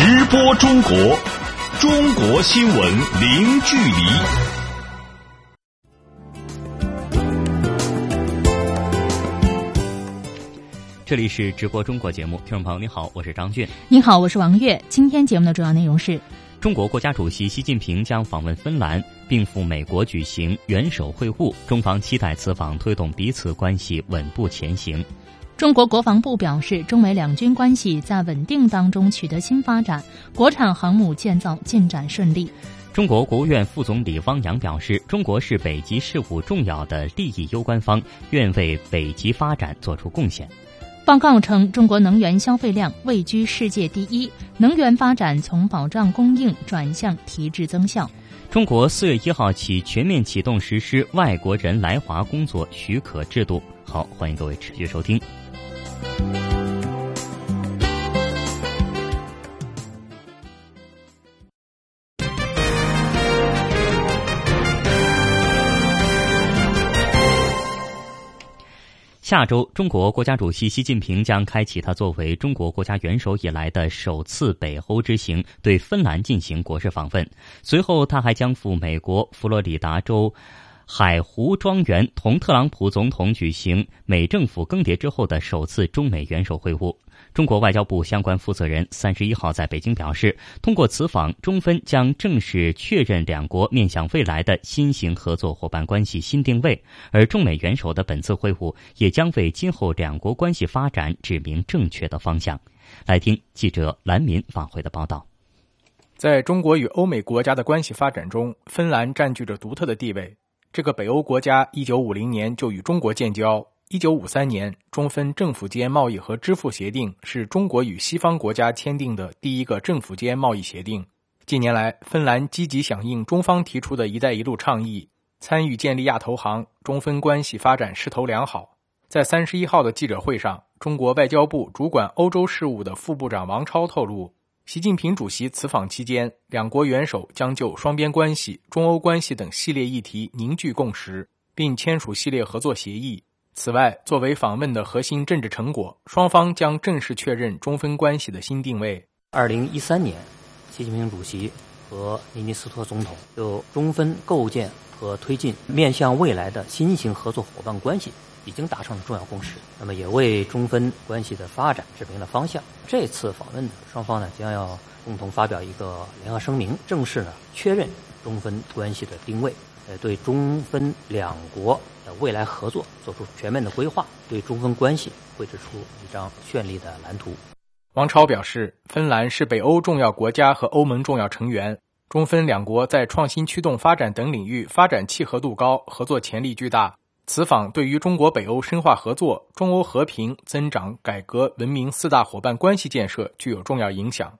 直播中国，中国新闻零距离。这里是直播中国节目，听众朋友你好，我是张俊。你好，我是王悦。今天节目的主要内容是：中国国家主席习近平将访问芬兰，并赴美国举行元首会晤，中方期待此访推动彼此关系稳步前行。中国国防部表示，中美两军关系在稳定当中取得新发展，国产航母建造进展顺利。中国国务院副总理汪洋表示，中国是北极事务重要的利益攸关方，愿为北极发展作出贡献。报告称，中国能源消费量位居世界第一，能源发展从保障供应转向提质增效。中国四月一号起全面启动实施外国人来华工作许可制度。好，欢迎各位持续收听。下周，中国国家主席习近平将开启他作为中国国家元首以来的首次北欧之行，对芬兰进行国事访问。随后，他还将赴美国佛罗里达州。海湖庄园同特朗普总统举行美政府更迭之后的首次中美元首会晤。中国外交部相关负责人三十一号在北京表示，通过此访，中芬将正式确认两国面向未来的新型合作伙伴关系新定位。而中美元首的本次会晤也将为今后两国关系发展指明正确的方向。来听记者兰民发回的报道。在中国与欧美国家的关系发展中，芬兰占据着独特的地位。这个北欧国家一九五零年就与中国建交。一九五三年，中芬政府间贸易和支付协定是中国与西方国家签订的第一个政府间贸易协定。近年来，芬兰积极响应中方提出的一带一路倡议，参与建立亚投行，中芬关系发展势头良好。在三十一号的记者会上，中国外交部主管欧洲事务的副部长王超透露。习近平主席此访期间，两国元首将就双边关系、中欧关系等系列议题凝聚共识，并签署系列合作协议。此外，作为访问的核心政治成果，双方将正式确认中芬关系的新定位。二零一三年，习近平主席和尼尼斯托总统就中芬构建和推进面向未来的新型合作伙伴关系。已经达成了重要共识，那么也为中芬关系的发展指明了方向。这次访问呢，双方呢将要共同发表一个联合声明，正式呢确认中芬关系的定位，呃，对中芬两国的未来合作做出全面的规划，对中芬关系绘制出一张绚丽的蓝图。王超表示，芬兰是北欧重要国家和欧盟重要成员，中芬两国在创新驱动发展等领域发展契合度高，合作潜力巨大。此访对于中国北欧深化合作、中欧和平、增长、改革、文明四大伙伴关系建设具有重要影响。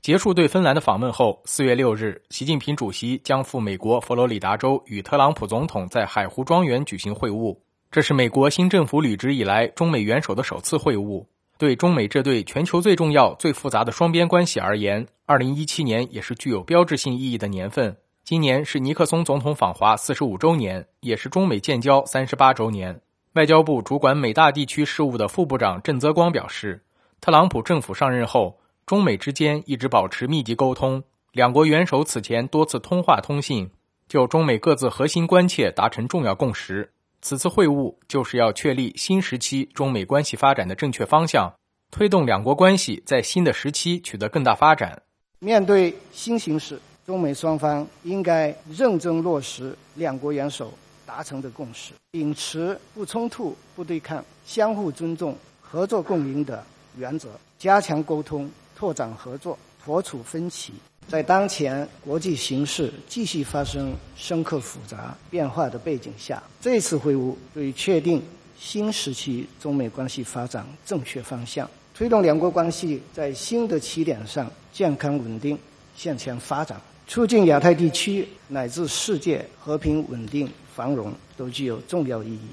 结束对芬兰的访问后，四月六日，习近平主席将赴美国佛罗里达州与特朗普总统在海湖庄园举行会晤。这是美国新政府履职以来中美元首的首次会晤。对中美这对全球最重要、最复杂的双边关系而言，二零一七年也是具有标志性意义的年份。今年是尼克松总统访华四十五周年，也是中美建交三十八周年。外交部主管美大地区事务的副部长郑泽光表示，特朗普政府上任后，中美之间一直保持密集沟通，两国元首此前多次通话通信，就中美各自核心关切达成重要共识。此次会晤就是要确立新时期中美关系发展的正确方向，推动两国关系在新的时期取得更大发展。面对新形势。中美双方应该认真落实两国元首达成的共识，秉持不冲突、不对抗、相互尊重、合作共赢的原则，加强沟通、拓展合作、破除分歧。在当前国际形势继续发生深刻复杂变化的背景下，这次会晤对确定新时期中美关系发展正确方向，推动两国关系在新的起点上健康稳定向前发展。促进亚太地区乃至世界和平、稳定、繁荣都具有重要意义。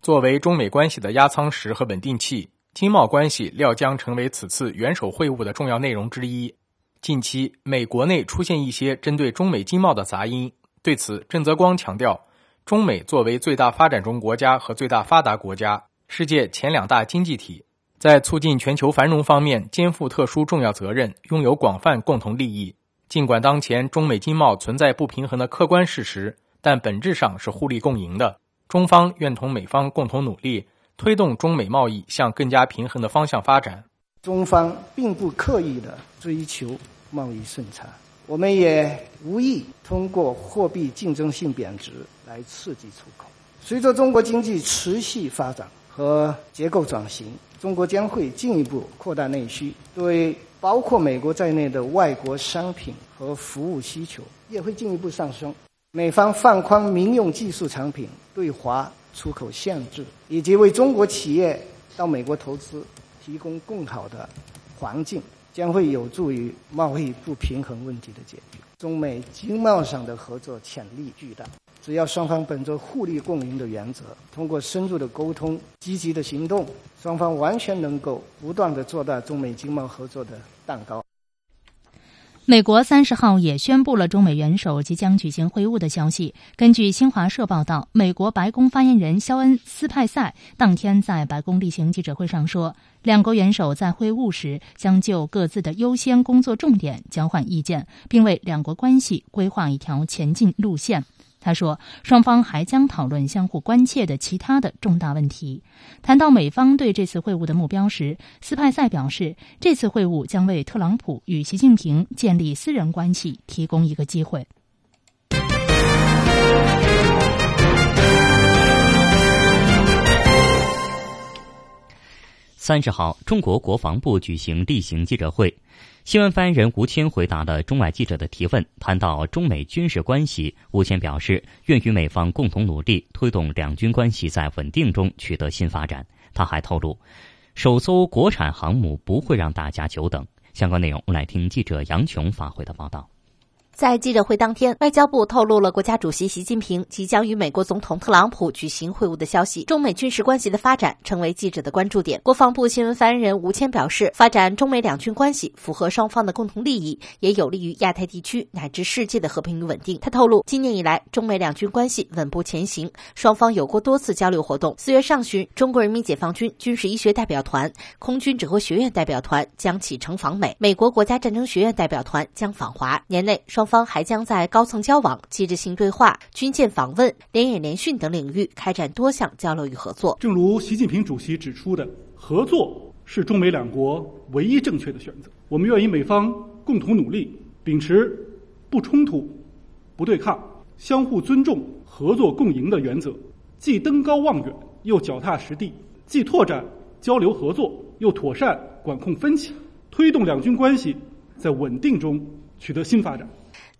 作为中美关系的压舱石和稳定器，经贸关系料将成为此次元首会晤的重要内容之一。近期，美国内出现一些针对中美经贸的杂音，对此，郑泽光强调，中美作为最大发展中国家和最大发达国家，世界前两大经济体，在促进全球繁荣方面肩负特殊重要责任，拥有广泛共同利益。尽管当前中美经贸存在不平衡的客观事实，但本质上是互利共赢的。中方愿同美方共同努力，推动中美贸易向更加平衡的方向发展。中方并不刻意的追求贸易顺差，我们也无意通过货币竞争性贬值来刺激出口。随着中国经济持续发展和结构转型，中国将会进一步扩大内需，对包括美国在内的外国商品和服务需求也会进一步上升。美方放宽民用技术产品对华出口限制，以及为中国企业到美国投资。提供更好的环境，将会有助于贸易不平衡问题的解决。中美经贸上的合作潜力巨大，只要双方本着互利共赢的原则，通过深入的沟通、积极的行动，双方完全能够不断的做大中美经贸合作的蛋糕。美国三十号也宣布了中美元首即将举行会晤的消息。根据新华社报道，美国白宫发言人肖恩·斯派塞当天在白宫例行记者会上说，两国元首在会晤时将就各自的优先工作重点交换意见，并为两国关系规划一条前进路线。他说，双方还将讨论相互关切的其他的重大问题。谈到美方对这次会晤的目标时，斯派塞表示，这次会晤将为特朗普与习近平建立私人关系提供一个机会。三十号，中国国防部举行例行记者会。新闻发言人吴谦回答了中外记者的提问，谈到中美军事关系，吴谦表示愿与美方共同努力，推动两军关系在稳定中取得新发展。他还透露，首艘国产航母不会让大家久等。相关内容，我们来听记者杨琼发回的报道。在记者会当天，外交部透露了国家主席习近平即将与美国总统特朗普举行会晤的消息。中美军事关系的发展成为记者的关注点。国防部新闻发言人吴谦表示，发展中美两军关系符合双方的共同利益，也有利于亚太地区乃至世界的和平与稳定。他透露，今年以来，中美两军关系稳步前行，双方有过多次交流活动。四月上旬，中国人民解放军军事医学代表团、空军指挥学院代表团将启程访美，美国国家战争学院代表团将访华。年内双。双方还将在高层交往、机制性对话、军舰访问、联演联训等领域开展多项交流与合作。正如习近平主席指出的，合作是中美两国唯一正确的选择。我们愿与美方共同努力，秉持不冲突、不对抗、相互尊重、合作共赢的原则，既登高望远，又脚踏实地；既拓展交流合作，又妥善管控分歧，推动两军关系在稳定中取得新发展。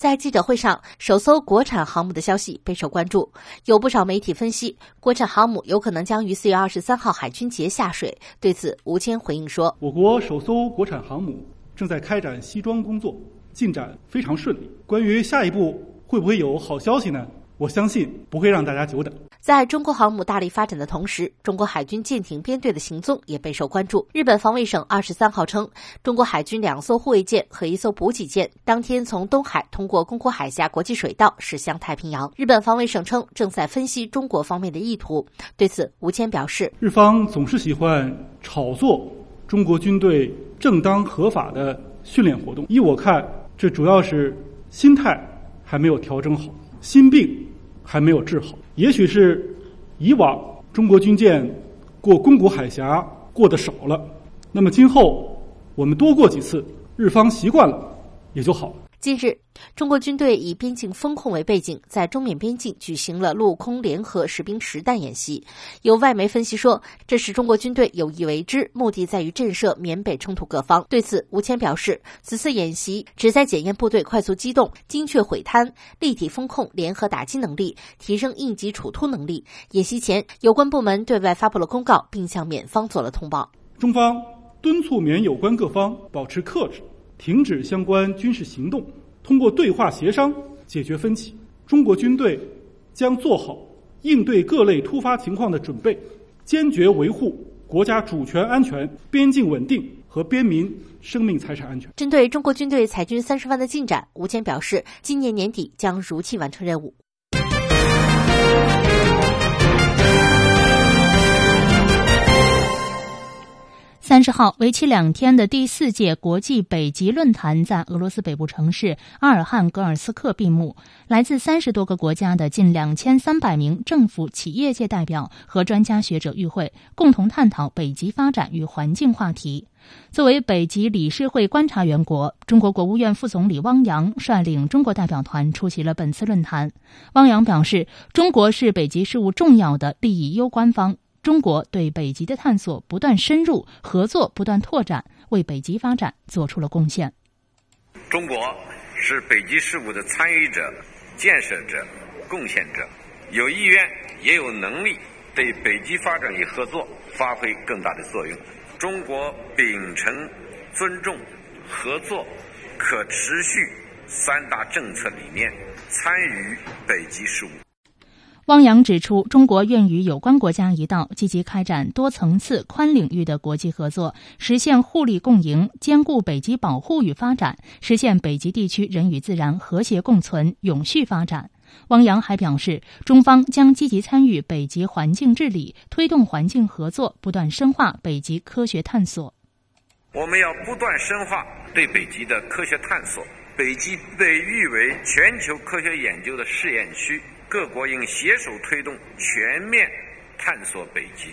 在记者会上，首艘国产航母的消息备受关注。有不少媒体分析，国产航母有可能将于四月二十三号海军节下水。对此，吴谦回应说：“我国首艘国产航母正在开展西装工作，进展非常顺利。关于下一步会不会有好消息呢？我相信不会让大家久等。”在中国航母大力发展的同时，中国海军舰艇编队的行踪也备受关注。日本防卫省二十三号称，中国海军两艘护卫舰和一艘补给舰当天从东海通过宫古海峡国际水道驶向太平洋。日本防卫省称，正在分析中国方面的意图。对此，吴谦表示，日方总是喜欢炒作中国军队正当合法的训练活动。依我看，这主要是心态还没有调整好，心病。还没有治好，也许是以往中国军舰过宫古海峡过的少了，那么今后我们多过几次，日方习惯了也就好了。近日，中国军队以边境风控为背景，在中缅边境举行了陆空联合实兵实弹演习。有外媒分析说，这是中国军队有意为之，目的在于震慑缅北冲突各方。对此，吴谦表示，此次演习旨在检验部队快速机动、精确毁滩、立体风控、联合打击能力，提升应急处突能力。演习前，有关部门对外发布了公告，并向缅方做了通报。中方敦促缅有关各方保持克制。停止相关军事行动，通过对话协商解决分歧。中国军队将做好应对各类突发情况的准备，坚决维护国家主权安全、边境稳定和边民生命财产安全。针对中国军队裁军三十万的进展，吴谦表示，今年年底将如期完成任务。三十号，为期两天的第四届国际北极论坛在俄罗斯北部城市阿尔汉格尔斯克闭幕。来自三十多个国家的近两千三百名政府、企业界代表和专家学者与会，共同探讨北极发展与环境话题。作为北极理事会观察员国，中国国务院副总理汪洋率领中国代表团出席了本次论坛。汪洋表示，中国是北极事务重要的利益攸关方。中国对北极的探索不断深入，合作不断拓展，为北极发展做出了贡献。中国是北极事务的参与者、建设者、贡献者，有意愿也有能力对北极发展与合作发挥更大的作用。中国秉承尊重、合作、可持续三大政策理念，参与北极事务。汪洋指出，中国愿与有关国家一道，积极开展多层次、宽领域的国际合作，实现互利共赢，兼顾北极保护与发展，实现北极地区人与自然和谐共存、永续发展。汪洋还表示，中方将积极参与北极环境治理，推动环境合作，不断深化北极科学探索。我们要不断深化对北极的科学探索。北极被誉为全球科学研究的试验区。各国应携手推动全面探索北极，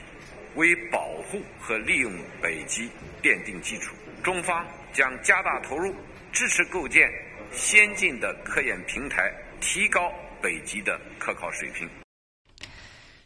为保护和利用北极奠定基础。中方将加大投入，支持构建先进的科研平台，提高北极的科考水平。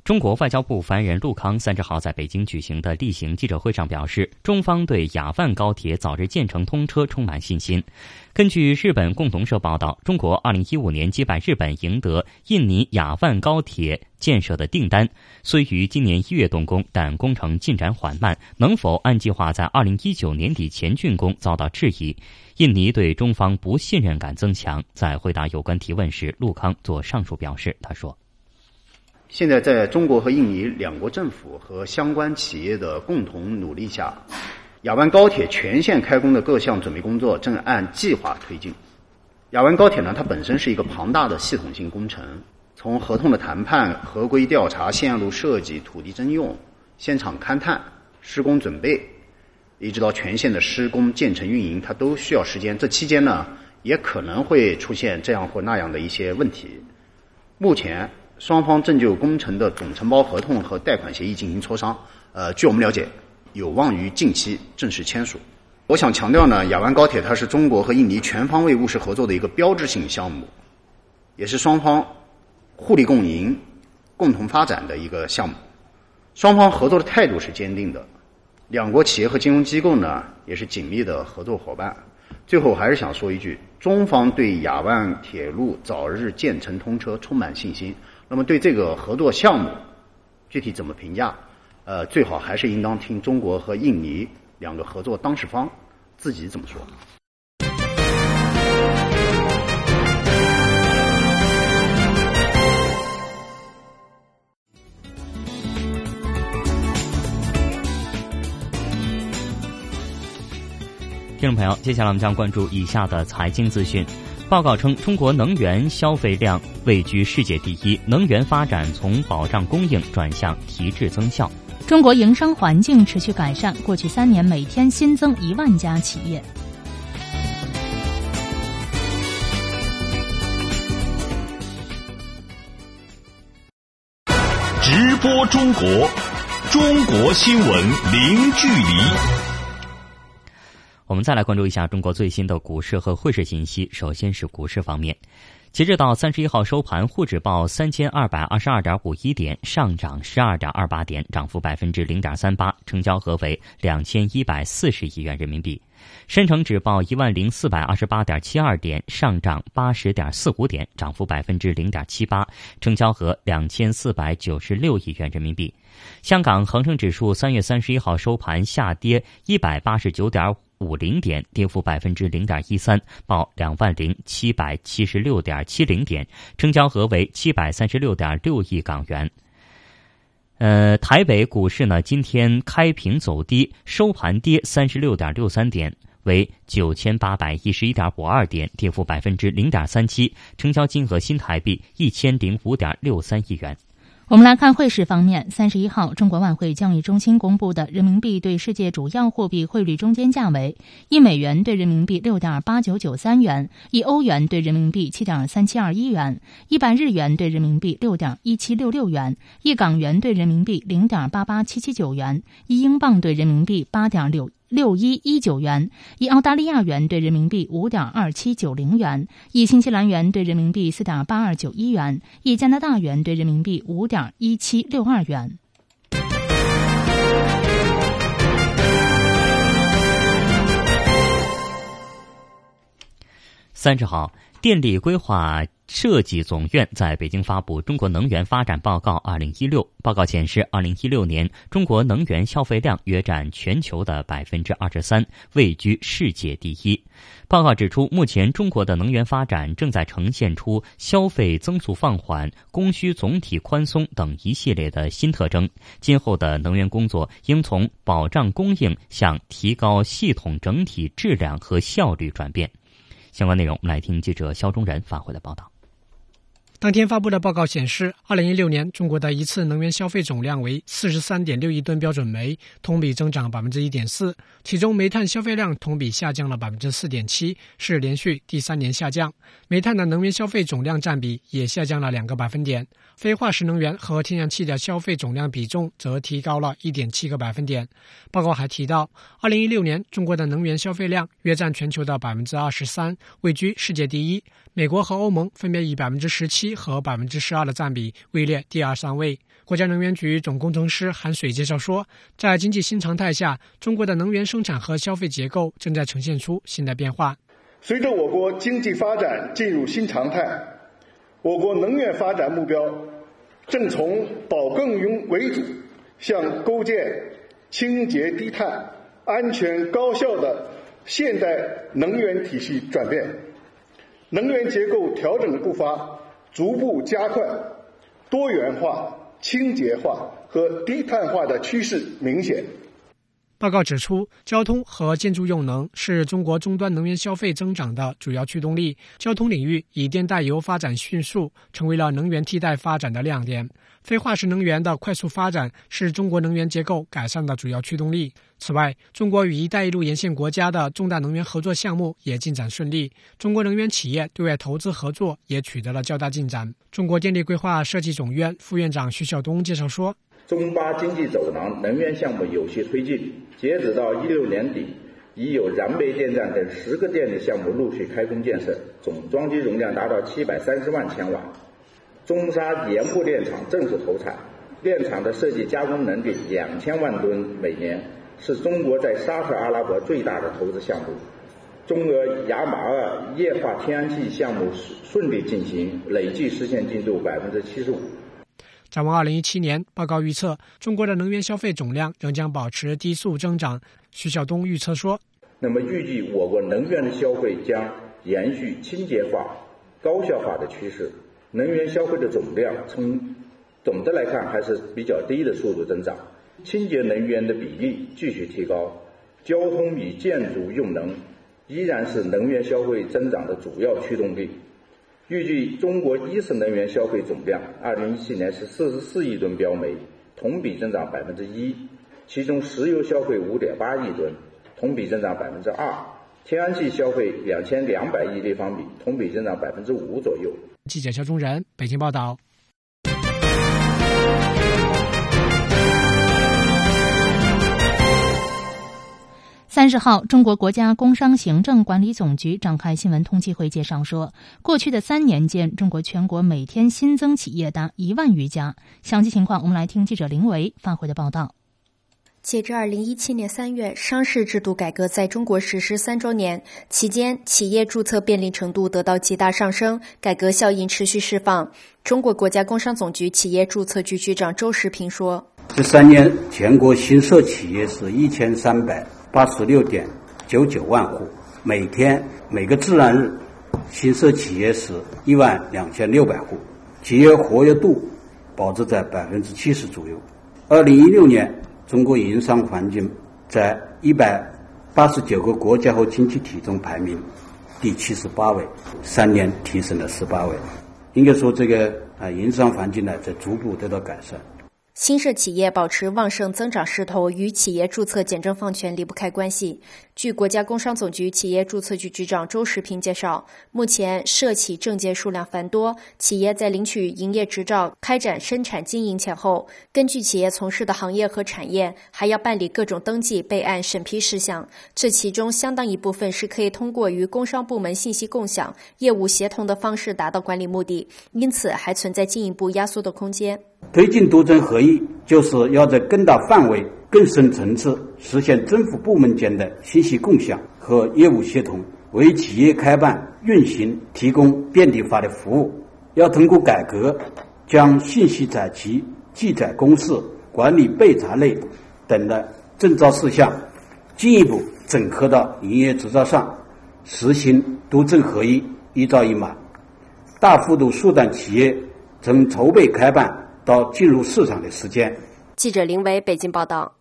中国外交部发言人陆康三十号在北京举行的例行记者会上表示，中方对雅万高铁早日建成通车充满信心。根据日本共同社报道，中国二零一五年击败日本，赢得印尼雅万高铁建设的订单，虽于今年一月动工，但工程进展缓慢，能否按计划在二零一九年底前竣工遭到质疑。印尼对中方不信任感增强。在回答有关提问时，陆康做上述表示，他说。现在，在中国和印尼两国政府和相关企业的共同努力下，雅万高铁全线开工的各项准备工作正按计划推进。雅万高铁呢，它本身是一个庞大的系统性工程，从合同的谈判、合规调查、线路设计、土地征用、现场勘探、施工准备，一直到全线的施工、建成、运营，它都需要时间。这期间呢，也可能会出现这样或那样的一些问题。目前。双方正就工程的总承包合同和贷款协议进行磋商。呃，据我们了解，有望于近期正式签署。我想强调呢，雅万高铁它是中国和印尼全方位务实合作的一个标志性项目，也是双方互利共赢、共同发展的一个项目。双方合作的态度是坚定的，两国企业和金融机构呢也是紧密的合作伙伴。最后还是想说一句，中方对雅万铁路早日建成通车充满信心。那么，对这个合作项目，具体怎么评价？呃，最好还是应当听中国和印尼两个合作当事方自己怎么说。听众朋友，接下来我们将关注以下的财经资讯。报告称，中国能源消费量位居世界第一，能源发展从保障供应转向提质增效。中国营商环境持续改善，过去三年每天新增一万家企业。直播中国，中国新闻零距离。我们再来关注一下中国最新的股市和汇市信息。首先是股市方面，截至到三十一号收盘，沪指报三千二百二十二点五一点，上涨十二点二八点，涨幅百分之零点三八，成交额为两千一百四十亿元人民币。深成指报一万零四百二十八点七二点，上涨八十点四五点，涨幅百分之零点七八，成交额两千四百九十六亿元人民币。香港恒生指数三月三十一号收盘下跌一百八十九点。五零点，跌幅百分之零点一三，报两万零七百七十六点七零点，成交额为七百三十六点六亿港元。呃，台北股市呢，今天开平走低，收盘跌三十六点六三点，为九千八百一十一点五二点，跌幅百分之零点三七，成交金额新台币一千零五点六三亿元。我们来看汇市方面，三十一号，中国外汇交易中心公布的人民币对世界主要货币汇率中间价为：一美元对人民币六点八九九三元，一欧元对人民币七点三七二一元，一百日元对人民币六点一七六六元，一港元对人民币零点八八七七九元，一英镑对人民币八点六。六一一九元，一澳大利亚元兑人民币五点二七九零元，一新西兰元兑人民币四点八二九一元，一加拿大元兑人民币五点一七六二元。三十号，电力规划。设计总院在北京发布《中国能源发展报告（二零一六）》。报告显示，二零一六年中国能源消费量约占全球的百分之二十三，位居世界第一。报告指出，目前中国的能源发展正在呈现出消费增速放缓、供需总体宽松等一系列的新特征。今后的能源工作应从保障供应向提高系统整体质量和效率转变。相关内容，我们来听记者肖忠仁发回的报道。当天发布的报告显示，二零一六年中国的一次能源消费总量为四十三点六亿吨标准煤，同比增长百分之一点四。其中，煤炭消费量同比下降了百分之四点七，是连续第三年下降。煤炭的能源消费总量占比也下降了两个百分点。非化石能源和天然气的消费总量比重则提高了一点七个百分点。报告还提到，二零一六年中国的能源消费量约占全球的百分之二十三，位居世界第一。美国和欧盟分别以百分之十七和百分之十二的占比位列第二、三位。国家能源局总工程师韩水介绍说，在经济新常态下，中国的能源生产和消费结构正在呈现出新的变化。随着我国经济发展进入新常态。我国能源发展目标正从保更用为主，向构建清洁低碳、安全高效的现代能源体系转变。能源结构调整的步伐逐步加快，多元化、清洁化和低碳化的趋势明显。报告指出，交通和建筑用能是中国终端能源消费增长的主要驱动力。交通领域以电代油发展迅速，成为了能源替代发展的亮点。非化石能源的快速发展是中国能源结构改善的主要驱动力。此外，中国与“一带一路”沿线国家的重大能源合作项目也进展顺利。中国能源企业对外投资合作也取得了较大进展。中国电力规划设计总院副院长徐晓东介绍说。中巴经济走廊能源项目有序推进，截止到一六年底，已有燃煤电站等十个电力项目陆续开工建设，总装机容量达到七百三十万千瓦。中沙盐步电厂正式投产，电厂的设计加工能力两千万吨每年，是中国在沙特阿拉伯最大的投资项目。中俄雅马尔液化天然气项目顺利进行，累计实现进度百分之七十五。展望二零一七年，报告预测中国的能源消费总量仍将保持低速增长。徐晓东预测说：“那么预计我国能源的消费将延续清洁化、高效化的趋势，能源消费的总量从总的来看还是比较低的速度增长，清洁能源的比例继续提高，交通与建筑用能依然是能源消费增长的主要驱动力。”预计中国一次能源消费总量，二零一七年是四十四亿吨标煤，同比增长百分之一。其中石油消费五点八亿吨，同比增长百分之二；天然气消费两千两百亿立方米，同比增长百分之五左右。记者肖忠仁北京报道。三十号，中国国家工商行政管理总局召开新闻通气会，介绍说，过去的三年间，中国全国每天新增企业达一万余家。详细情况，我们来听记者林维发回的报道。截至二零一七年三月，商事制度改革在中国实施三周年期间，企业注册便利程度得到极大上升，改革效应持续释放。中国国家工商总局企业注册局局长周时平说：“这三年，全国新设企业是一千三百。”八十六点九九万户，每天每个自然日新设企业是一万两千六百户，企业活跃度保持在百分之七十左右。二零一六年，中国营商环境在一百八十九个国家和经济体中排名第七十八位，三年提升了十八位。应该说，这个啊营商环境呢在逐步得到改善。新设企业保持旺盛增长势头，与企业注册简政放权离不开关系。据国家工商总局企业注册局局长周时平介绍，目前涉企证件数量繁多，企业在领取营业执照、开展生产经营前后，根据企业从事的行业和产业，还要办理各种登记、备案、审批事项。这其中相当一部分是可以通过与工商部门信息共享、业务协同的方式达到管理目的，因此还存在进一步压缩的空间。推进多政合一，就是要在更大范围、更深层次实现政府部门间的信息共享和业务协同，为企业开办、运行提供便利化的服务。要通过改革，将信息采集、记载公示、管理备查类等的证照事项进一步整合到营业执照上，实行多政合一、一照一码，大幅度缩短企业从筹备开办。到进入市场的时间。记者林伟北京报道。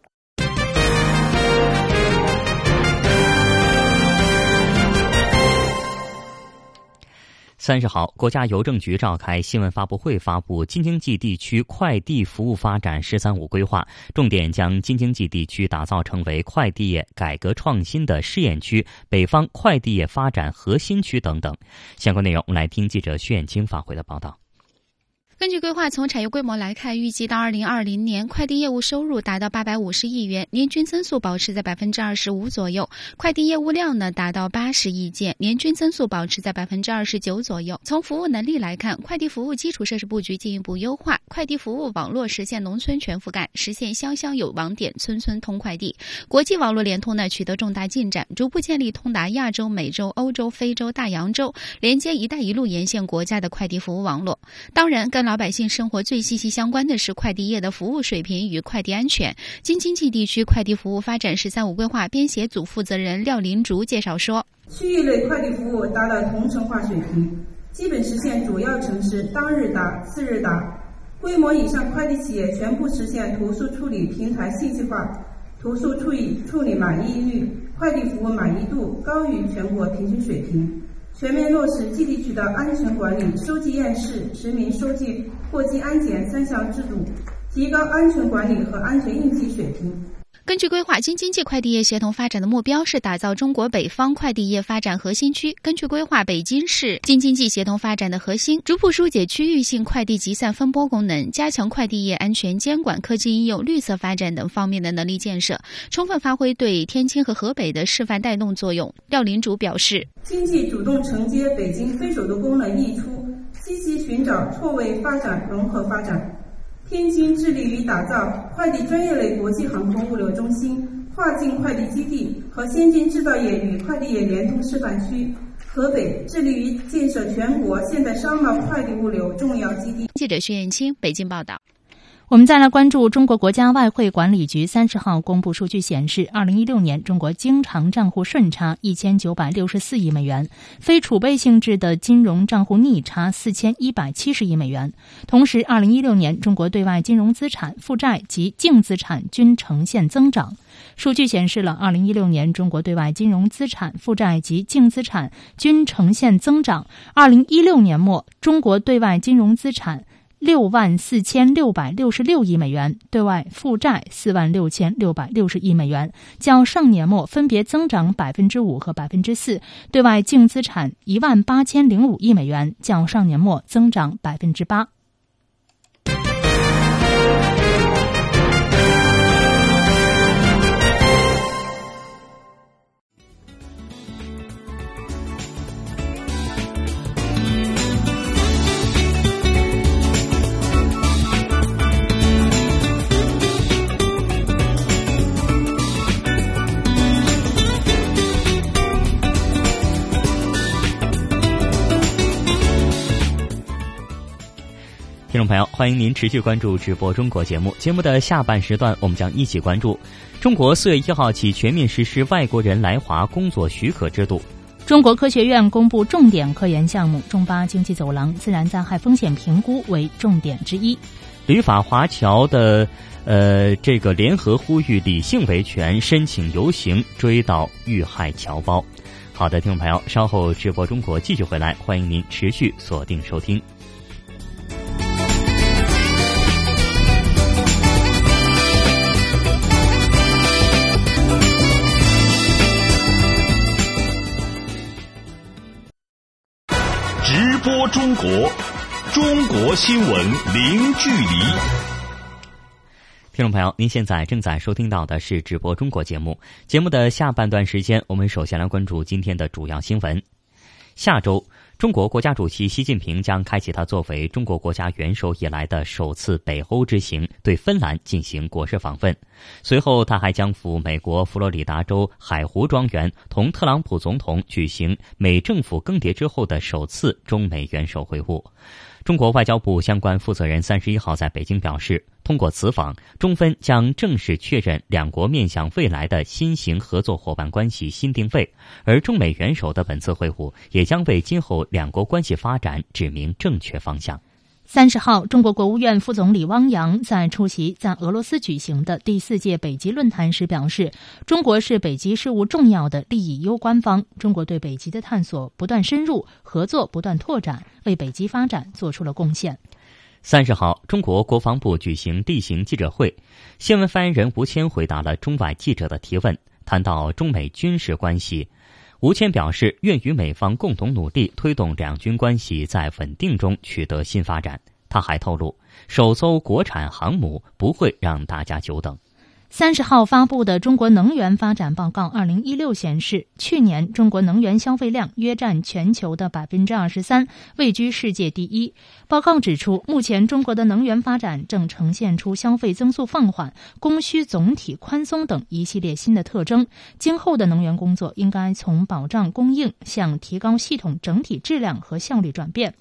三十号，国家邮政局召开新闻发布会，发布京津冀地区快递服务发展“十三五”规划，重点将京津冀地区打造成为快递业改革创新的试验区、北方快递业发展核心区等等。相关内容，我们来听记者薛艳青发回的报道。根据规划，从产业规模来看，预计到二零二零年，快递业务收入达到八百五十亿元，年均增速保持在百分之二十五左右；快递业务量呢达到八十亿件，年均增速保持在百分之二十九左右。从服务能力来看，快递服务基础设施布局进一步优化，快递服务网络实现农村全覆盖，实现乡乡有网点，村村通快递。国际网络联通呢取得重大进展，逐步建立通达亚洲、美洲、欧洲、非洲、大洋洲，连接“一带一路”沿线国家的快递服务网络。当然，老百姓生活最息息相关的是快递业的服务水平与快递安全。京津冀地区快递服务发展“十三五”规划编写组负责人廖林竹介绍说：“区域内快递服务达到同城化水平，基本实现主要城市当日达、次日达。规模以上快递企业全部实现投诉处理平台信息化，投诉处理处理满意率、快递服务满意度高于全国平均水平。”全面落实寄递区的安全管理、收寄验视、实名收寄、货机安检三项制度，提高安全管理和安全应急水平。根据规划，京津冀快递业协同发展的目标是打造中国北方快递业发展核心区。根据规划，北京市京津冀协同发展的核心，逐步疏解区域性快递集散分拨功能，加强快递业安全监管、科技应用、绿色发展等方面的能力建设，充分发挥对天津和河北的示范带动作用。廖林主表示，经济主动承接北京非首都功能溢出，积极寻找错位发展、融合发展。天津致力于打造快递专业类国际航空物流中心、跨境快递基地和先进制造业与快递业联通示范区；河北致力于建设全国现代商贸快递物流重要基地。记者薛艳青北京报道。我们再来关注中国国家外汇管理局三十号公布数据显示，二零一六年中国经常账户顺差一千九百六十四亿美元，非储备性质的金融账户逆差四千一百七十亿美元。同时，二零一六年中国对外金融资产负债及净资产均呈现增长。数据显示了二零一六年中国对外金融资产负债及净资产均呈现增长。二零一六年末，中国对外金融资产。六万四千六百六十六亿美元，对外负债四万六千六百六十亿美元，较上年末分别增长百分之五和百分之四；对外净资产一万八千零五亿美元，较上年末增长百分之八。欢迎您持续关注直播中国节目。节目的下半时段，我们将一起关注：中国四月一号起全面实施外国人来华工作许可制度；中国科学院公布重点科研项目，中巴经济走廊自然灾害风险评估为重点之一；旅法华侨的呃这个联合呼吁理性维权，申请游行追悼遇害侨胞。好的，听众朋友，稍后直播中国继续回来，欢迎您持续锁定收听。播中国，中国新闻零距离。听众朋友，您现在正在收听到的是直播中国节目。节目的下半段时间，我们首先来关注今天的主要新闻。下周。中国国家主席习近平将开启他作为中国国家元首以来的首次北欧之行，对芬兰进行国事访问。随后，他还将赴美国佛罗里达州海湖庄园，同特朗普总统举行美政府更迭之后的首次中美元首会晤。中国外交部相关负责人三十一号在北京表示，通过此访，中芬将正式确认两国面向未来的新型合作伙伴关系新定位，而中美元首的本次会晤也将为今后两国关系发展指明正确方向。三十号，中国国务院副总理汪洋在出席在俄罗斯举行的第四届北极论坛时表示，中国是北极事务重要的利益攸关方，中国对北极的探索不断深入，合作不断拓展，为北极发展做出了贡献。三十号，中国国防部举行例行记者会，新闻发言人吴谦回答了中外记者的提问，谈到中美军事关系。吴谦表示，愿与美方共同努力，推动两军关系在稳定中取得新发展。他还透露，首艘国产航母不会让大家久等。三十号发布的《中国能源发展报告（二零一六）》显示，去年中国能源消费量约占全球的百分之二十三，位居世界第一。报告指出，目前中国的能源发展正呈现出消费增速放缓、供需总体宽松等一系列新的特征。今后的能源工作应该从保障供应向提高系统整体质量和效率转变。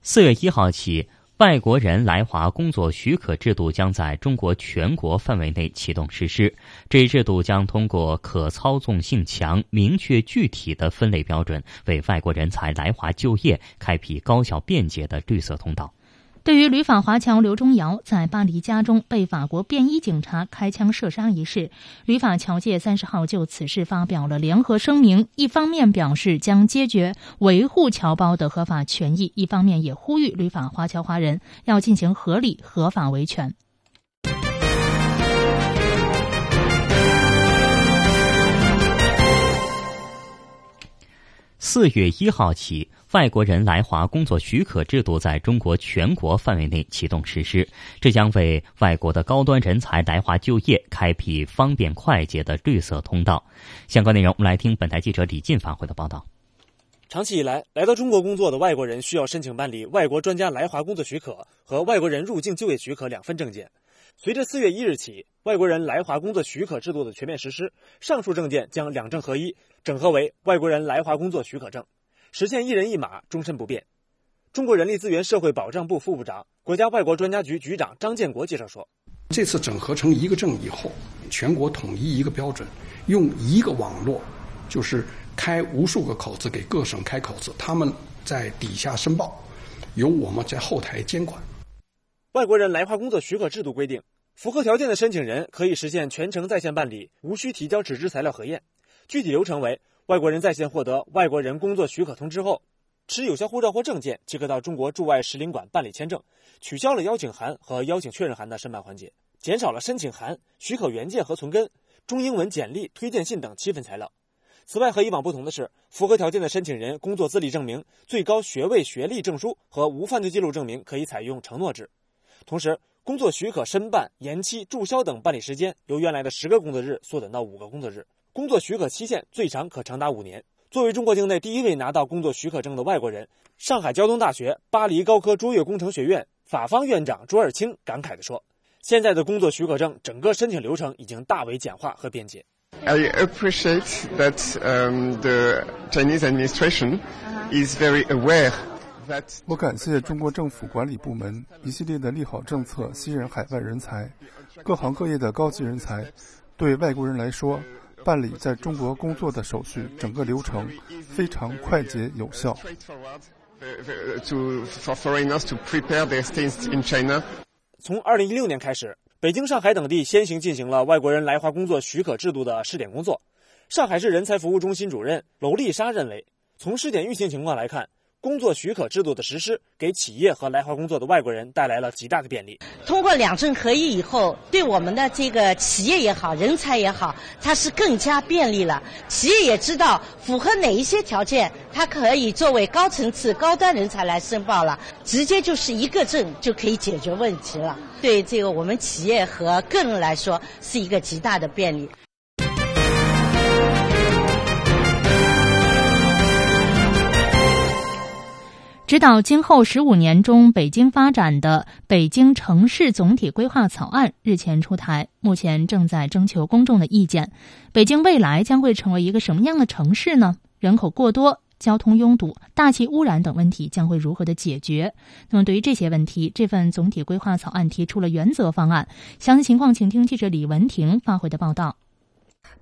四月一号起。外国人来华工作许可制度将在中国全国范围内启动实施。这一制度将通过可操纵性强、明确具体的分类标准，为外国人才来华就业开辟高效便捷的绿色通道。对于旅法华侨刘忠尧在巴黎家中被法国便衣警察开枪射杀一事，旅法侨界三十号就此事发表了联合声明，一方面表示将坚决维护侨胞的合法权益，一方面也呼吁旅法华侨华人要进行合理合法维权。四月一号起。外国人来华工作许可制度在中国全国范围内启动实施，这将为外国的高端人才来华就业开辟方便快捷的绿色通道。相关内容，我们来听本台记者李进发回的报道。长期以来，来到中国工作的外国人需要申请办理外国专家来华工作许可和外国人入境就业许可两份证件。随着四月一日起外国人来华工作许可制度的全面实施，上述证件将两证合一，整合为外国人来华工作许可证。实现一人一码，终身不变。中国人力资源社会保障部副部长、国家外国专家局局长张建国介绍说：“这次整合成一个证以后，全国统一一个标准，用一个网络，就是开无数个口子给各省开口子，他们在底下申报，由我们在后台监管。”外国人来华工作许可制度规定，符合条件的申请人可以实现全程在线办理，无需提交纸质材料核验。具体流程为。外国人在线获得外国人工作许可通知后，持有效护照或证件即可到中国驻外使领馆办理签证，取消了邀请函和邀请确认函的申办环节，减少了申请函、许可原件和存根、中英文简历、推荐信等七份材料。此外，和以往不同的是，符合条件的申请人工作资历证明、最高学位学历证书和无犯罪记录证明可以采用承诺制。同时，工作许可申办、延期、注销等办理时间由原来的十个工作日缩短到五个工作日。工作许可期限最长可长达五年。作为中国境内第一位拿到工作许可证的外国人，上海交通大学巴黎高科卓越工程学院法方院长卓尔清感慨地说：“现在的工作许可证整个申请流程已经大为简化和便捷。” I appreciate that the Chinese administration is very aware that. 我感谢中国政府管理部门一系列的利好政策吸引海外人才，各行各业的高级人才，对外国人来说。办理在中国工作的手续，整个流程非常快捷有效。从二零一六年开始，北京、上海等地先行进行了外国人来华工作许可制度的试点工作。上海市人才服务中心主任娄丽莎认为，从试点运行情况来看，工作许可制度的实施，给企业和来华工作的外国人带来了极大的便利。通过两证合一以后，对我们的这个企业也好，人才也好，它是更加便利了。企业也知道符合哪一些条件，它可以作为高层次、高端人才来申报了，直接就是一个证就可以解决问题了。对这个我们企业和个人来说，是一个极大的便利。指导今后十五年中北京发展的《北京城市总体规划草案》日前出台，目前正在征求公众的意见。北京未来将会成为一个什么样的城市呢？人口过多、交通拥堵、大气污染等问题将会如何的解决？那么，对于这些问题，这份总体规划草案提出了原则方案。详细情况，请听记者李文婷发回的报道。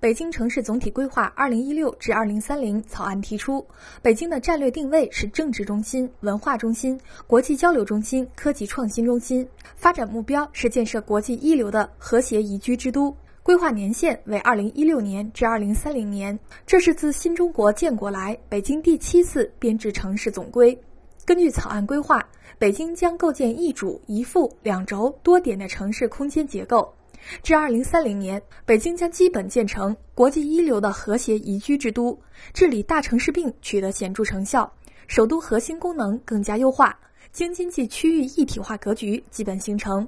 北京城市总体规划（二零一六至二零三零）草案提出，北京的战略定位是政治中心、文化中心、国际交流中心、科技创新中心，发展目标是建设国际一流的和谐宜居之都。规划年限为二零一六年至二零三零年，这是自新中国建国来北京第七次编制城市总规。根据草案规划，北京将构建一主一副两轴多点的城市空间结构。至二零三零年，北京将基本建成国际一流的和谐宜居之都，治理大城市病取得显著成效，首都核心功能更加优化，京津冀区域一体化格局基本形成。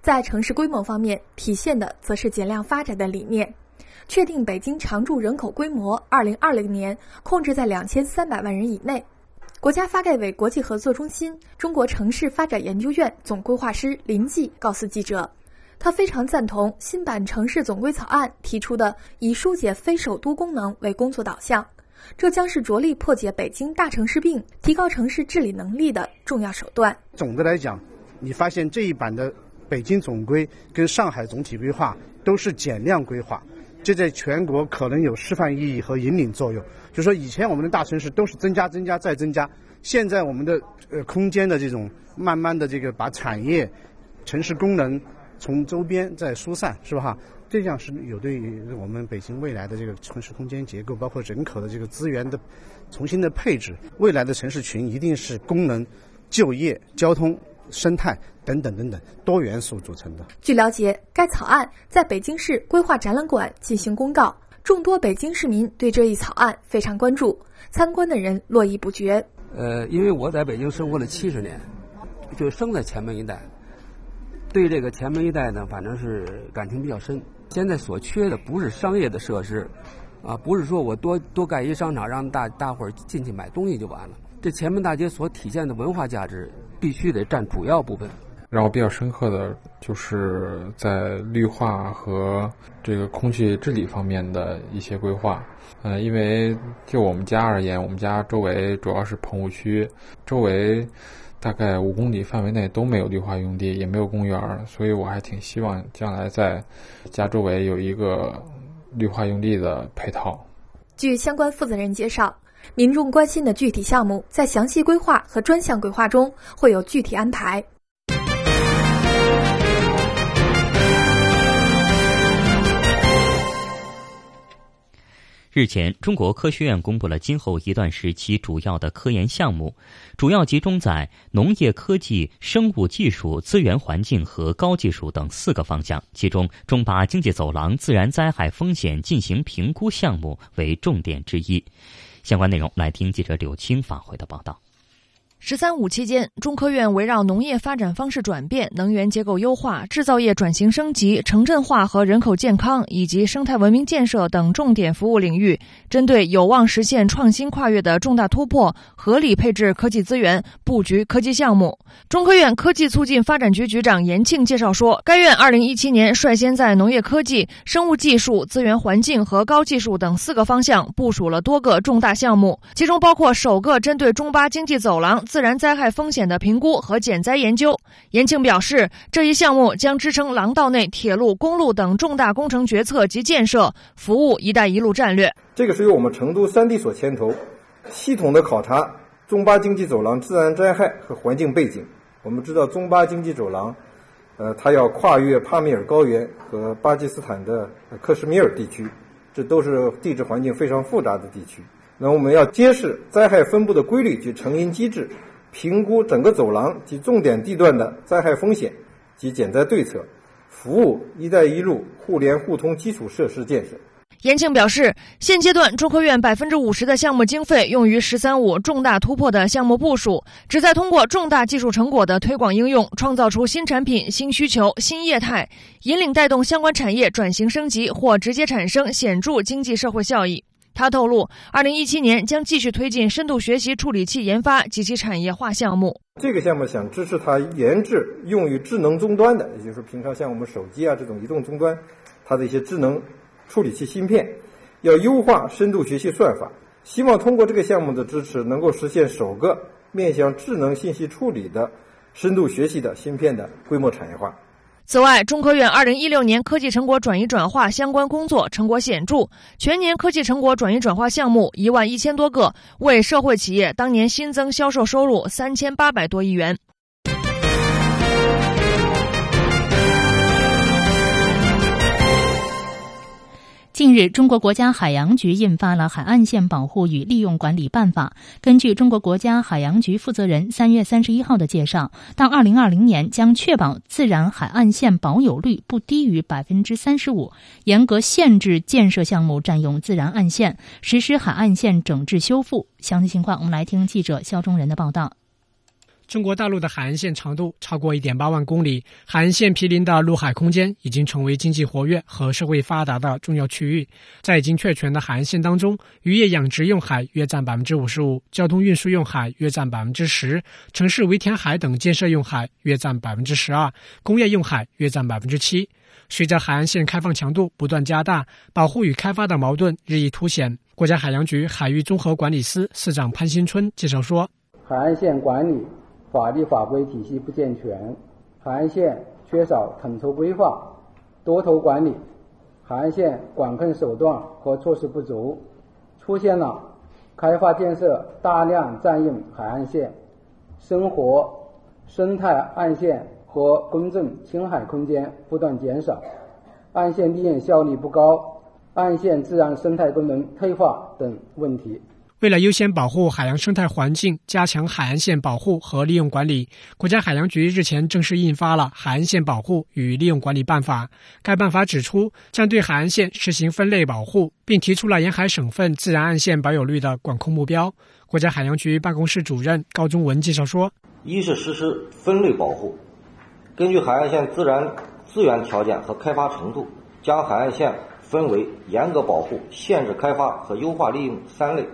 在城市规模方面，体现的则是减量发展的理念，确定北京常住人口规模二零二零年控制在两千三百万人以内。国家发改委国际合作中心中国城市发展研究院总规划师林继告诉记者。他非常赞同新版城市总规草案提出的以疏解非首都功能为工作导向，这将是着力破解北京大城市病、提高城市治理能力的重要手段。总的来讲，你发现这一版的北京总规跟上海总体规划都是减量规划，这在全国可能有示范意义和引领作用。就说以前我们的大城市都是增加、增加再增加，现在我们的呃空间的这种慢慢的这个把产业、城市功能。从周边再疏散，是吧？这样是有对于我们北京未来的这个城市空间结构，包括人口的这个资源的重新的配置。未来的城市群一定是功能、就业、交通、生态等等等等多元素组成的。据了解，该草案在北京市规划展览馆进行公告，众多北京市民对这一草案非常关注，参观的人络绎不绝。呃，因为我在北京生活了七十年，就生在前门一带。对这个前门一带呢，反正是感情比较深。现在所缺的不是商业的设施，啊，不是说我多多盖一商场让大大伙儿进去买东西就完了。这前门大街所体现的文化价值，必须得占主要部分。让我比较深刻的就是在绿化和这个空气治理方面的一些规划。呃，因为就我们家而言，我们家周围主要是棚户区，周围。大概五公里范围内都没有绿化用地，也没有公园儿，所以我还挺希望将来在家周围有一个绿化用地的配套。据相关负责人介绍，民众关心的具体项目在详细规划和专项规划中会有具体安排。日前，中国科学院公布了今后一段时期主要的科研项目，主要集中在农业科技、生物技术、资源环境和高技术等四个方向。其中，中巴经济走廊自然灾害风险进行评估项目为重点之一。相关内容，来听记者柳青发回的报道。“十三五”期间，中科院围绕农业发展方式转变、能源结构优化、制造业转型升级、城镇化和人口健康以及生态文明建设等重点服务领域，针对有望实现创新跨越的重大突破，合理配置科技资源，布局科技项目。中科院科技促进发展局局长严庆介绍说，该院二零一七年率先在农业科技、生物技术、资源环境和高技术等四个方向部署了多个重大项目，其中包括首个针对中巴经济走廊。自然灾害风险的评估和减灾研究，严庆表示，这一项目将支撑廊道内铁路、公路等重大工程决策及建设，服务“一带一路”战略。这个是由我们成都三地所牵头，系统的考察中巴经济走廊自然灾害和环境背景。我们知道，中巴经济走廊，呃，它要跨越帕米尔高原和巴基斯坦的克什米尔地区，这都是地质环境非常复杂的地区。那我们要揭示灾害分布的规律及成因机制，评估整个走廊及重点地段的灾害风险及减灾对策，服务“一带一路”互联互通基础设施建设。严庆表示，现阶段中科院百分之五十的项目经费用于“十三五”重大突破的项目部署，旨在通过重大技术成果的推广应用，创造出新产品、新需求、新业态，引领带动相关产业转型升级或直接产生显著经济社会效益。他透露，二零一七年将继续推进深度学习处理器研发及其产业化项目。这个项目想支持它研制用于智能终端的，也就是平常像我们手机啊这种移动终端，它的一些智能。处理器芯片要优化深度学习算法，希望通过这个项目的支持，能够实现首个面向智能信息处理的深度学习的芯片的规模产业化。此外，中科院二零一六年科技成果转移转化相关工作成果显著，全年科技成果转移转化项目一万一千多个，为社会企业当年新增销售收入三千八百多亿元。近日，中国国家海洋局印发了《海岸线保护与利用管理办法》。根据中国国家海洋局负责人三月三十一号的介绍，到二零二零年将确保自然海岸线保有率不低于百分之三十五，严格限制建设项目占用自然岸线，实施海岸线整治修复。详细情况，我们来听记者肖忠仁的报道。中国大陆的海岸线长度超过1.8万公里，海岸线毗邻的陆海空间已经成为经济活跃和社会发达的重要区域。在已经确权的海岸线当中，渔业养殖用海约占55%，交通运输用海约占10%，城市围填海等建设用海约占12%，工业用海约占7%。随着海岸线开放强度不断加大，保护与开发的矛盾日益凸显。国家海洋局海域综合管理司司长潘新春介绍说：“海岸线管理。”法律法规体系不健全，海岸线缺少统筹规划、多头管理，海岸线管控手段和措施不足，出现了开发建设大量占用海岸线，生活生态岸线和公众青海空间不断减少，岸线利用效率不高，岸线自然生态功能退化等问题。为了优先保护海洋生态环境，加强海岸线保护和利用管理，国家海洋局日前正式印发了《海岸线保护与利用管理办法》。该办法指出，将对海岸线实行分类保护，并提出了沿海省份自然岸线保有率的管控目标。国家海洋局办公室主任高中文介绍说：“一是实施分类保护，根据海岸线自然资源条件和开发程度，将海岸线分为严格保护、限制开发和优化利用三类。”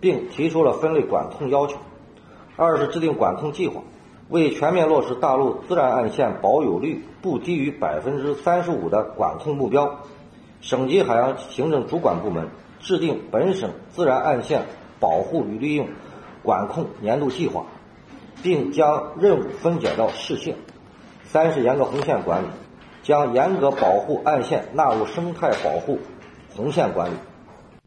并提出了分类管控要求。二是制定管控计划，为全面落实大陆自然岸线保有率不低于百分之三十五的管控目标，省级海洋行政主管部门制定本省自然岸线保护与利用管控年度计划，并将任务分解到市县。三是严格红线管理，将严格保护岸线纳入生态保护红线管理。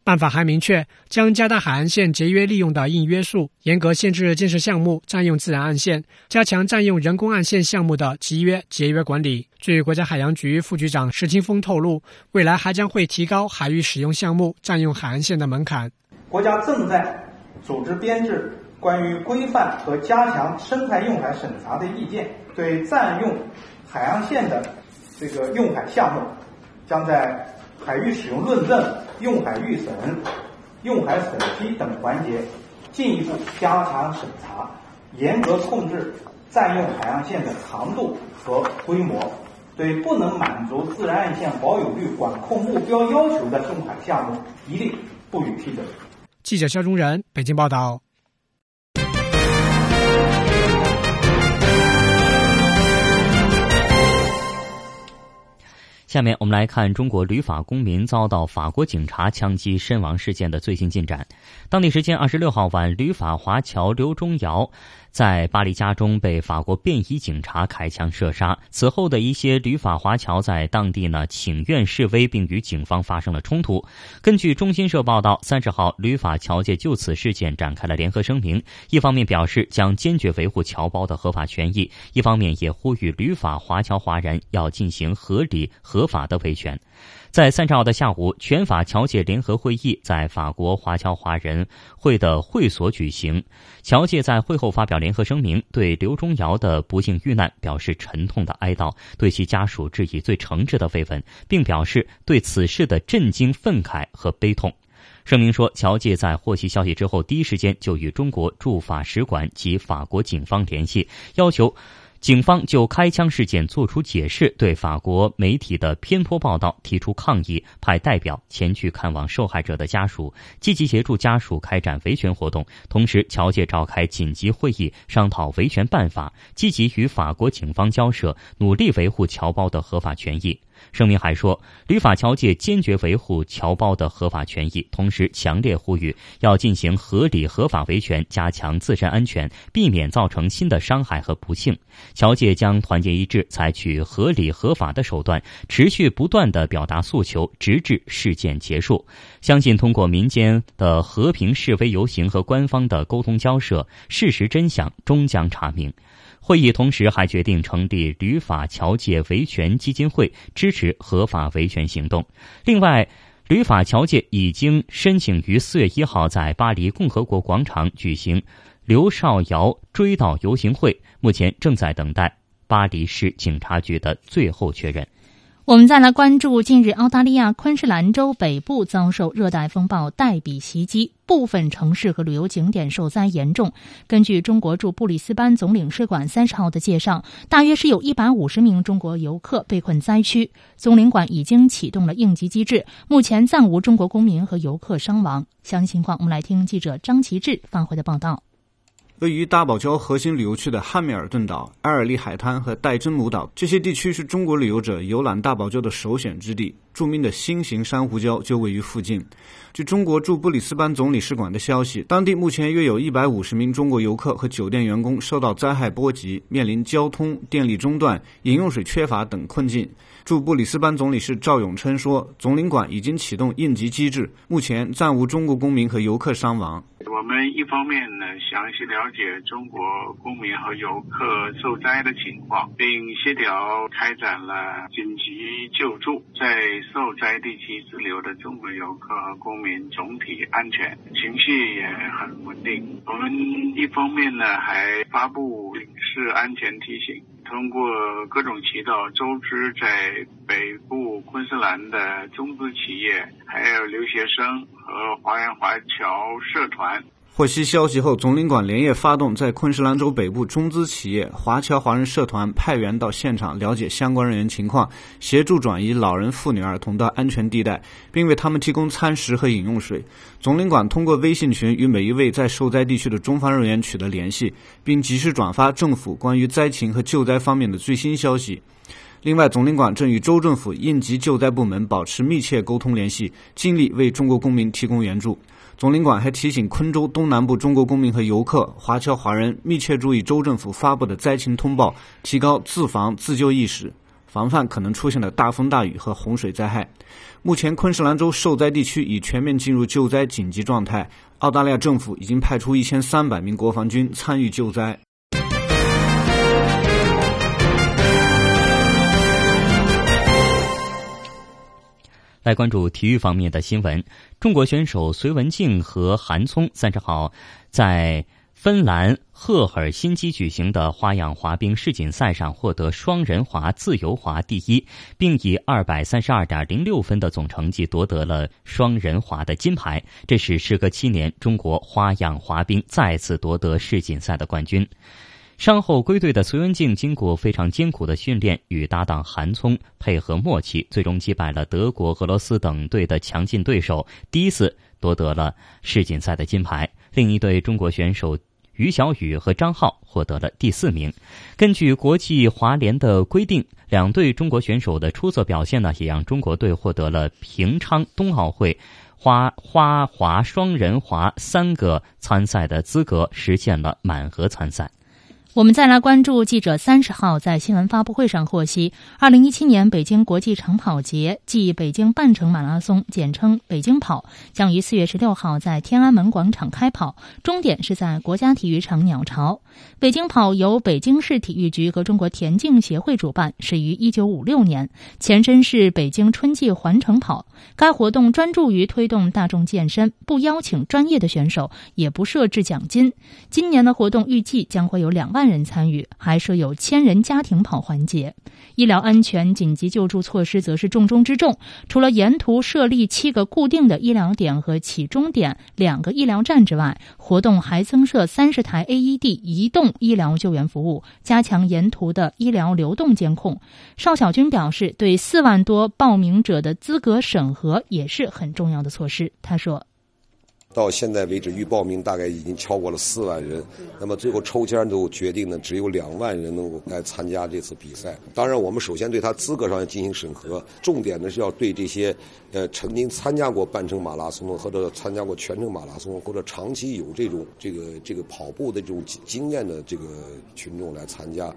办法还明确，将加大海岸线节约利用的硬约束，严格限制建设项目占用自然岸线，加强占用人工岸线项目的集约节约管理。据国家海洋局副局长石清峰透露，未来还将会提高海域使用项目占用海岸线的门槛。国家正在组织编制关于规范和加强生态用海审查的意见，对占用海岸线的这个用海项目，将在海域使用论证。用海预审、用海审批等环节进一步加强审查，严格控制占用海岸线的长度和规模，对不能满足自然岸线保有率管控目标要求的用海项目一律不予批准。记者肖忠仁北京报道。下面我们来看中国旅法公民遭到法国警察枪击身亡事件的最新进展。当地时间二十六号晚，旅法华侨刘忠尧。在巴黎家中被法国便衣警察开枪射杀。此后的一些旅法华侨在当地呢请愿示威，并与警方发生了冲突。根据中新社报道，三十号旅法侨界就此事件展开了联合声明，一方面表示将坚决维护侨胞的合法权益，一方面也呼吁旅法华侨华人要进行合理、合法的维权。在三十号的下午，全法侨界联合会议在法国华侨华人会的会所举行。侨界在会后发表联合声明，对刘忠尧的不幸遇难表示沉痛的哀悼，对其家属致以最诚挚的慰问，并表示对此事的震惊、愤慨和悲痛。声明说，侨界在获悉消息之后，第一时间就与中国驻法使馆及法国警方联系，要求。警方就开枪事件作出解释，对法国媒体的偏颇报道提出抗议，派代表前去看望受害者的家属，积极协助家属开展维权活动。同时，侨界召开紧急会议，商讨维权办法，积极与法国警方交涉，努力维护侨胞的合法权益。声明还说，旅法侨界坚决维护侨胞的合法权益，同时强烈呼吁要进行合理合法维权，加强自身安全，避免造成新的伤害和不幸。侨界将团结一致，采取合理合法的手段，持续不断地表达诉求，直至事件结束。相信通过民间的和平示威游行和官方的沟通交涉，事实真相终将查明。会议同时还决定成立旅法侨界维权基金会，支持合法维权行动。另外，旅法侨界已经申请于四月一号在巴黎共和国广场举行刘少尧追悼游行会，目前正在等待巴黎市警察局的最后确认。我们再来关注，近日澳大利亚昆士兰州北部遭受热带风暴黛比袭击，部分城市和旅游景点受灾严重。根据中国驻布里斯班总领事馆三十号的介绍，大约是有一百五十名中国游客被困灾区，总领馆已经启动了应急机制，目前暂无中国公民和游客伤亡。详细情况，我们来听记者张其志发回的报道。位于大堡礁核心旅游区的汉密尔顿岛、埃尔利海滩和戴珍姆岛，这些地区是中国旅游者游览大堡礁的首选之地。著名的新型珊瑚礁就位于附近。据中国驻布里斯班总领事馆的消息，当地目前约有一百五十名中国游客和酒店员工受到灾害波及，面临交通、电力中断、饮用水缺乏等困境。驻布里斯班总领事赵永琛说：“总领馆已经启动应急机制，目前暂无中国公民和游客伤亡。我们一方面呢，详细了解中国公民和游客受灾的情况，并协调开展了紧急救助，在受灾地区滞留的中国游客和公民总体安全，情绪也很稳定。我们一方面呢，还发布领事安全提醒。”通过各种渠道，周知在北部昆士兰的中资企业，还有留学生和华人华侨社团。获悉消息后，总领馆连夜发动在昆士兰州北部中资企业、华侨华人社团派员到现场了解相关人员情况，协助转移老人、妇女、儿童到安全地带，并为他们提供餐食和饮用水。总领馆通过微信群与每一位在受灾地区的中方人员取得联系，并及时转发政府关于灾情和救灾方面的最新消息。另外，总领馆正与州政府应急救灾部门保持密切沟通联系，尽力为中国公民提供援助。总领馆还提醒昆州东南部中国公民和游客、华侨华人密切注意州政府发布的灾情通报，提高自防自救意识，防范可能出现的大风大雨和洪水灾害。目前，昆士兰州受灾地区已全面进入救灾紧急状态。澳大利亚政府已经派出一千三百名国防军参与救灾。来关注体育方面的新闻。中国选手隋文静和韩聪三十号在芬兰赫尔辛基举行的花样滑冰世锦赛上获得双人滑自由滑第一，并以二百三十二点零六分的总成绩夺得了双人滑的金牌。这是时隔七年，中国花样滑冰再次夺得世锦赛的冠军。伤后归队的隋文静，经过非常艰苦的训练，与搭档韩聪配合默契，最终击败了德国、俄罗斯等队的强劲对手，第一次夺得了世锦赛的金牌。另一对中国选手于小雨和张浩获得了第四名。根据国际滑联的规定，两队中国选手的出色表现呢，也让中国队获得了平昌冬奥会花花滑双人滑三个参赛的资格，实现了满额参赛。我们再来关注记者三十号在新闻发布会上获悉，二零一七年北京国际长跑节暨北京半程马拉松（简称北京跑）将于四月十六号在天安门广场开跑，终点是在国家体育场鸟巢。北京跑由北京市体育局和中国田径协会主办，始于一九五六年，前身是北京春季环城跑。该活动专注于推动大众健身，不邀请专业的选手，也不设置奖金。今年的活动预计将会有两万。人参与，还设有千人家庭跑环节。医疗安全紧急救助措施则是重中之重。除了沿途设立七个固定的医疗点和起终点两个医疗站之外，活动还增设三十台 AED 移动医疗救援服务，加强沿途的医疗流动监控。邵小军表示，对四万多报名者的资格审核也是很重要的措施。他说。到现在为止，预报名大概已经超过了四万人。那么最后抽签都决定呢，只有两万人能够来参加这次比赛。当然，我们首先对他资格上要进行审核，重点呢是要对这些呃曾经参加过半程马拉松或者参加过全程马拉松或者长期有这种这个这个跑步的这种经验的这个群众来参加。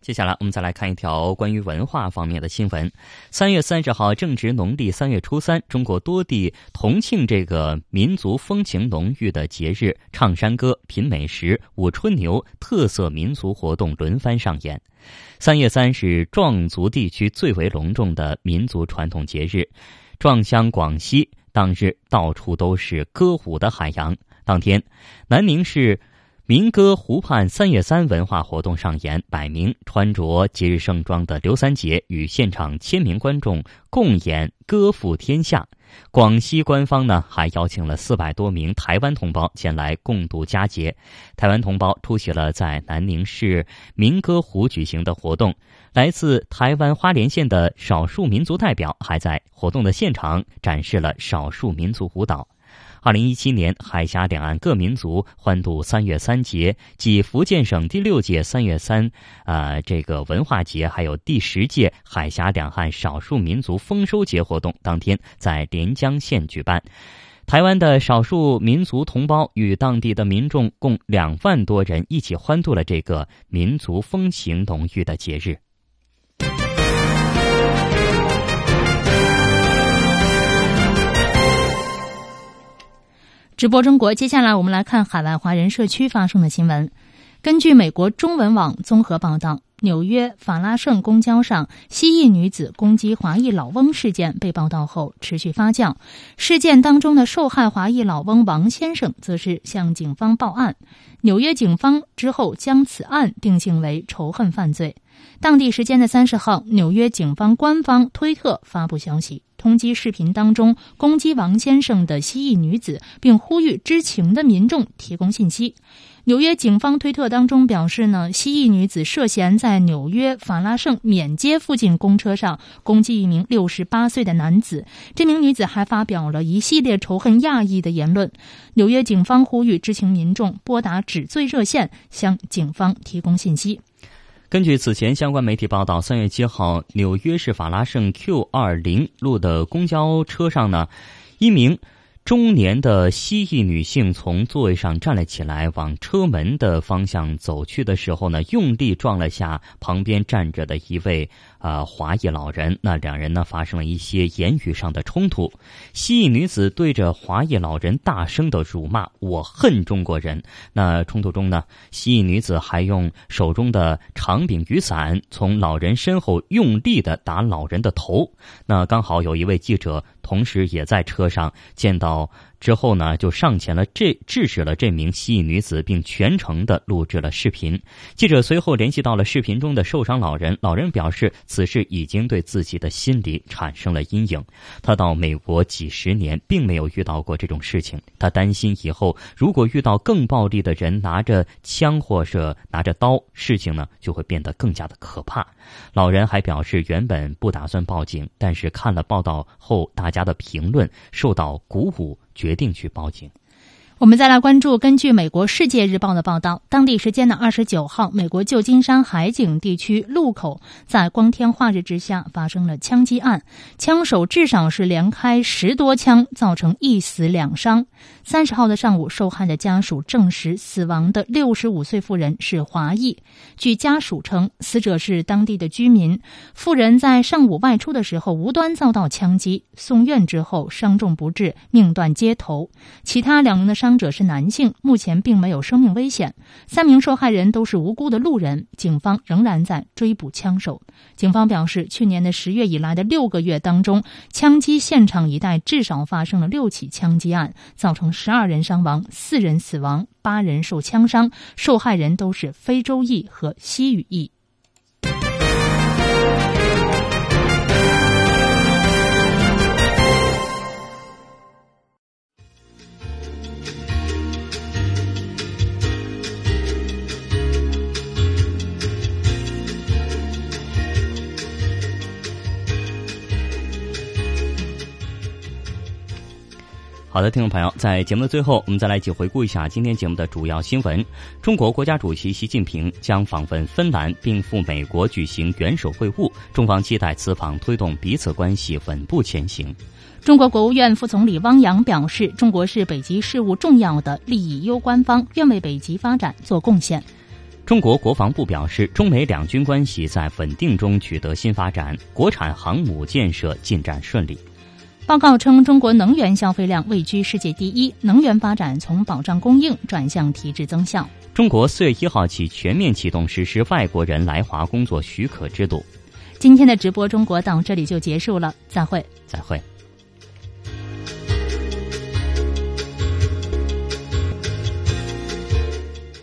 接下来，我们再来看一条关于文化方面的新闻。三月三十号，正值农历三月初三，中国多地同庆这个民族风情浓郁的节日，唱山歌、品美食、舞春牛，特色民族活动轮番上演。三月三是壮族地区最为隆重的民族传统节日，壮乡广西，当日到处都是歌舞的海洋。当天，南宁市。民歌湖畔三月三文化活动上演，百名穿着节日盛装的刘三姐与现场千名观众共演歌赋天下。广西官方呢还邀请了四百多名台湾同胞前来共度佳节。台湾同胞出席了在南宁市民歌湖举行的活动，来自台湾花莲县的少数民族代表还在活动的现场展示了少数民族舞蹈。二零一七年，海峡两岸各民族欢度三月三节，即福建省第六届三月三，呃，这个文化节，还有第十届海峡两岸少数民族丰收节活动，当天在连江县举办。台湾的少数民族同胞与当地的民众共两万多人一起欢度了这个民族风情浓郁的节日。直播中国，接下来我们来看海外华人社区发生的新闻。根据美国中文网综合报道，纽约法拉盛公交上西裔女子攻击华裔老翁事件被报道后持续发酵。事件当中的受害华裔老翁王先生则是向警方报案。纽约警方之后将此案定性为仇恨犯罪。当地时间的三十号，纽约警方官方推特发布消息。通缉视频当中攻击王先生的蜥蜴女子，并呼吁知情的民众提供信息。纽约警方推特当中表示呢，蜥蜴女子涉嫌在纽约法拉盛缅街附近公车上攻击一名六十八岁的男子。这名女子还发表了一系列仇恨亚裔的言论。纽约警方呼吁知情民众拨打指罪热线，向警方提供信息。根据此前相关媒体报道，三月七号，纽约市法拉盛 Q 二零路的公交车上呢，一名中年的蜥蜴女性从座位上站了起来，往车门的方向走去的时候呢，用力撞了下旁边站着的一位。啊，华裔老人，那两人呢发生了一些言语上的冲突。西裔女子对着华裔老人大声的辱骂：“我恨中国人。”那冲突中呢，西裔女子还用手中的长柄雨伞从老人身后用力的打老人的头。那刚好有一位记者同时也在车上，见到之后呢，就上前了，这制止了这名西裔女子，并全程的录制了视频。记者随后联系到了视频中的受伤老人，老人表示。此事已经对自己的心理产生了阴影。他到美国几十年，并没有遇到过这种事情。他担心以后如果遇到更暴力的人，拿着枪或者拿着刀，事情呢就会变得更加的可怕。老人还表示，原本不打算报警，但是看了报道后大家的评论，受到鼓舞，决定去报警。我们再来关注，根据美国《世界日报》的报道，当地时间的二十九号，美国旧金山海景地区路口在光天化日之下发生了枪击案，枪手至少是连开十多枪，造成一死两伤。三十号的上午，受害的家属证实，死亡的六十五岁妇人是华裔。据家属称，死者是当地的居民，妇人在上午外出的时候无端遭到枪击，送院之后伤重不治，命断街头。其他两名的伤。伤者是男性，目前并没有生命危险。三名受害人都是无辜的路人，警方仍然在追捕枪手。警方表示，去年的十月以来的六个月当中，枪击现场一带至少发生了六起枪击案，造成十二人伤亡，四人死亡，八人受枪伤。受害人都是非洲裔和西语裔。好的，听众朋友，在节目的最后，我们再来一起回顾一下今天节目的主要新闻。中国国家主席习近平将访问芬兰，并赴美国举行元首会晤。中方期待此访推动彼此关系稳步前行。中国国务院副总理汪洋表示，中国是北极事务重要的利益攸关方，愿为北极发展做贡献。中国国防部表示，中美两军关系在稳定中取得新发展，国产航母建设进展顺利。报告称，中国能源消费量位居世界第一，能源发展从保障供应转向提质增效。中国四月一号起全面启动实施外国人来华工作许可制度。今天的直播中国到这里就结束了，再会，再会。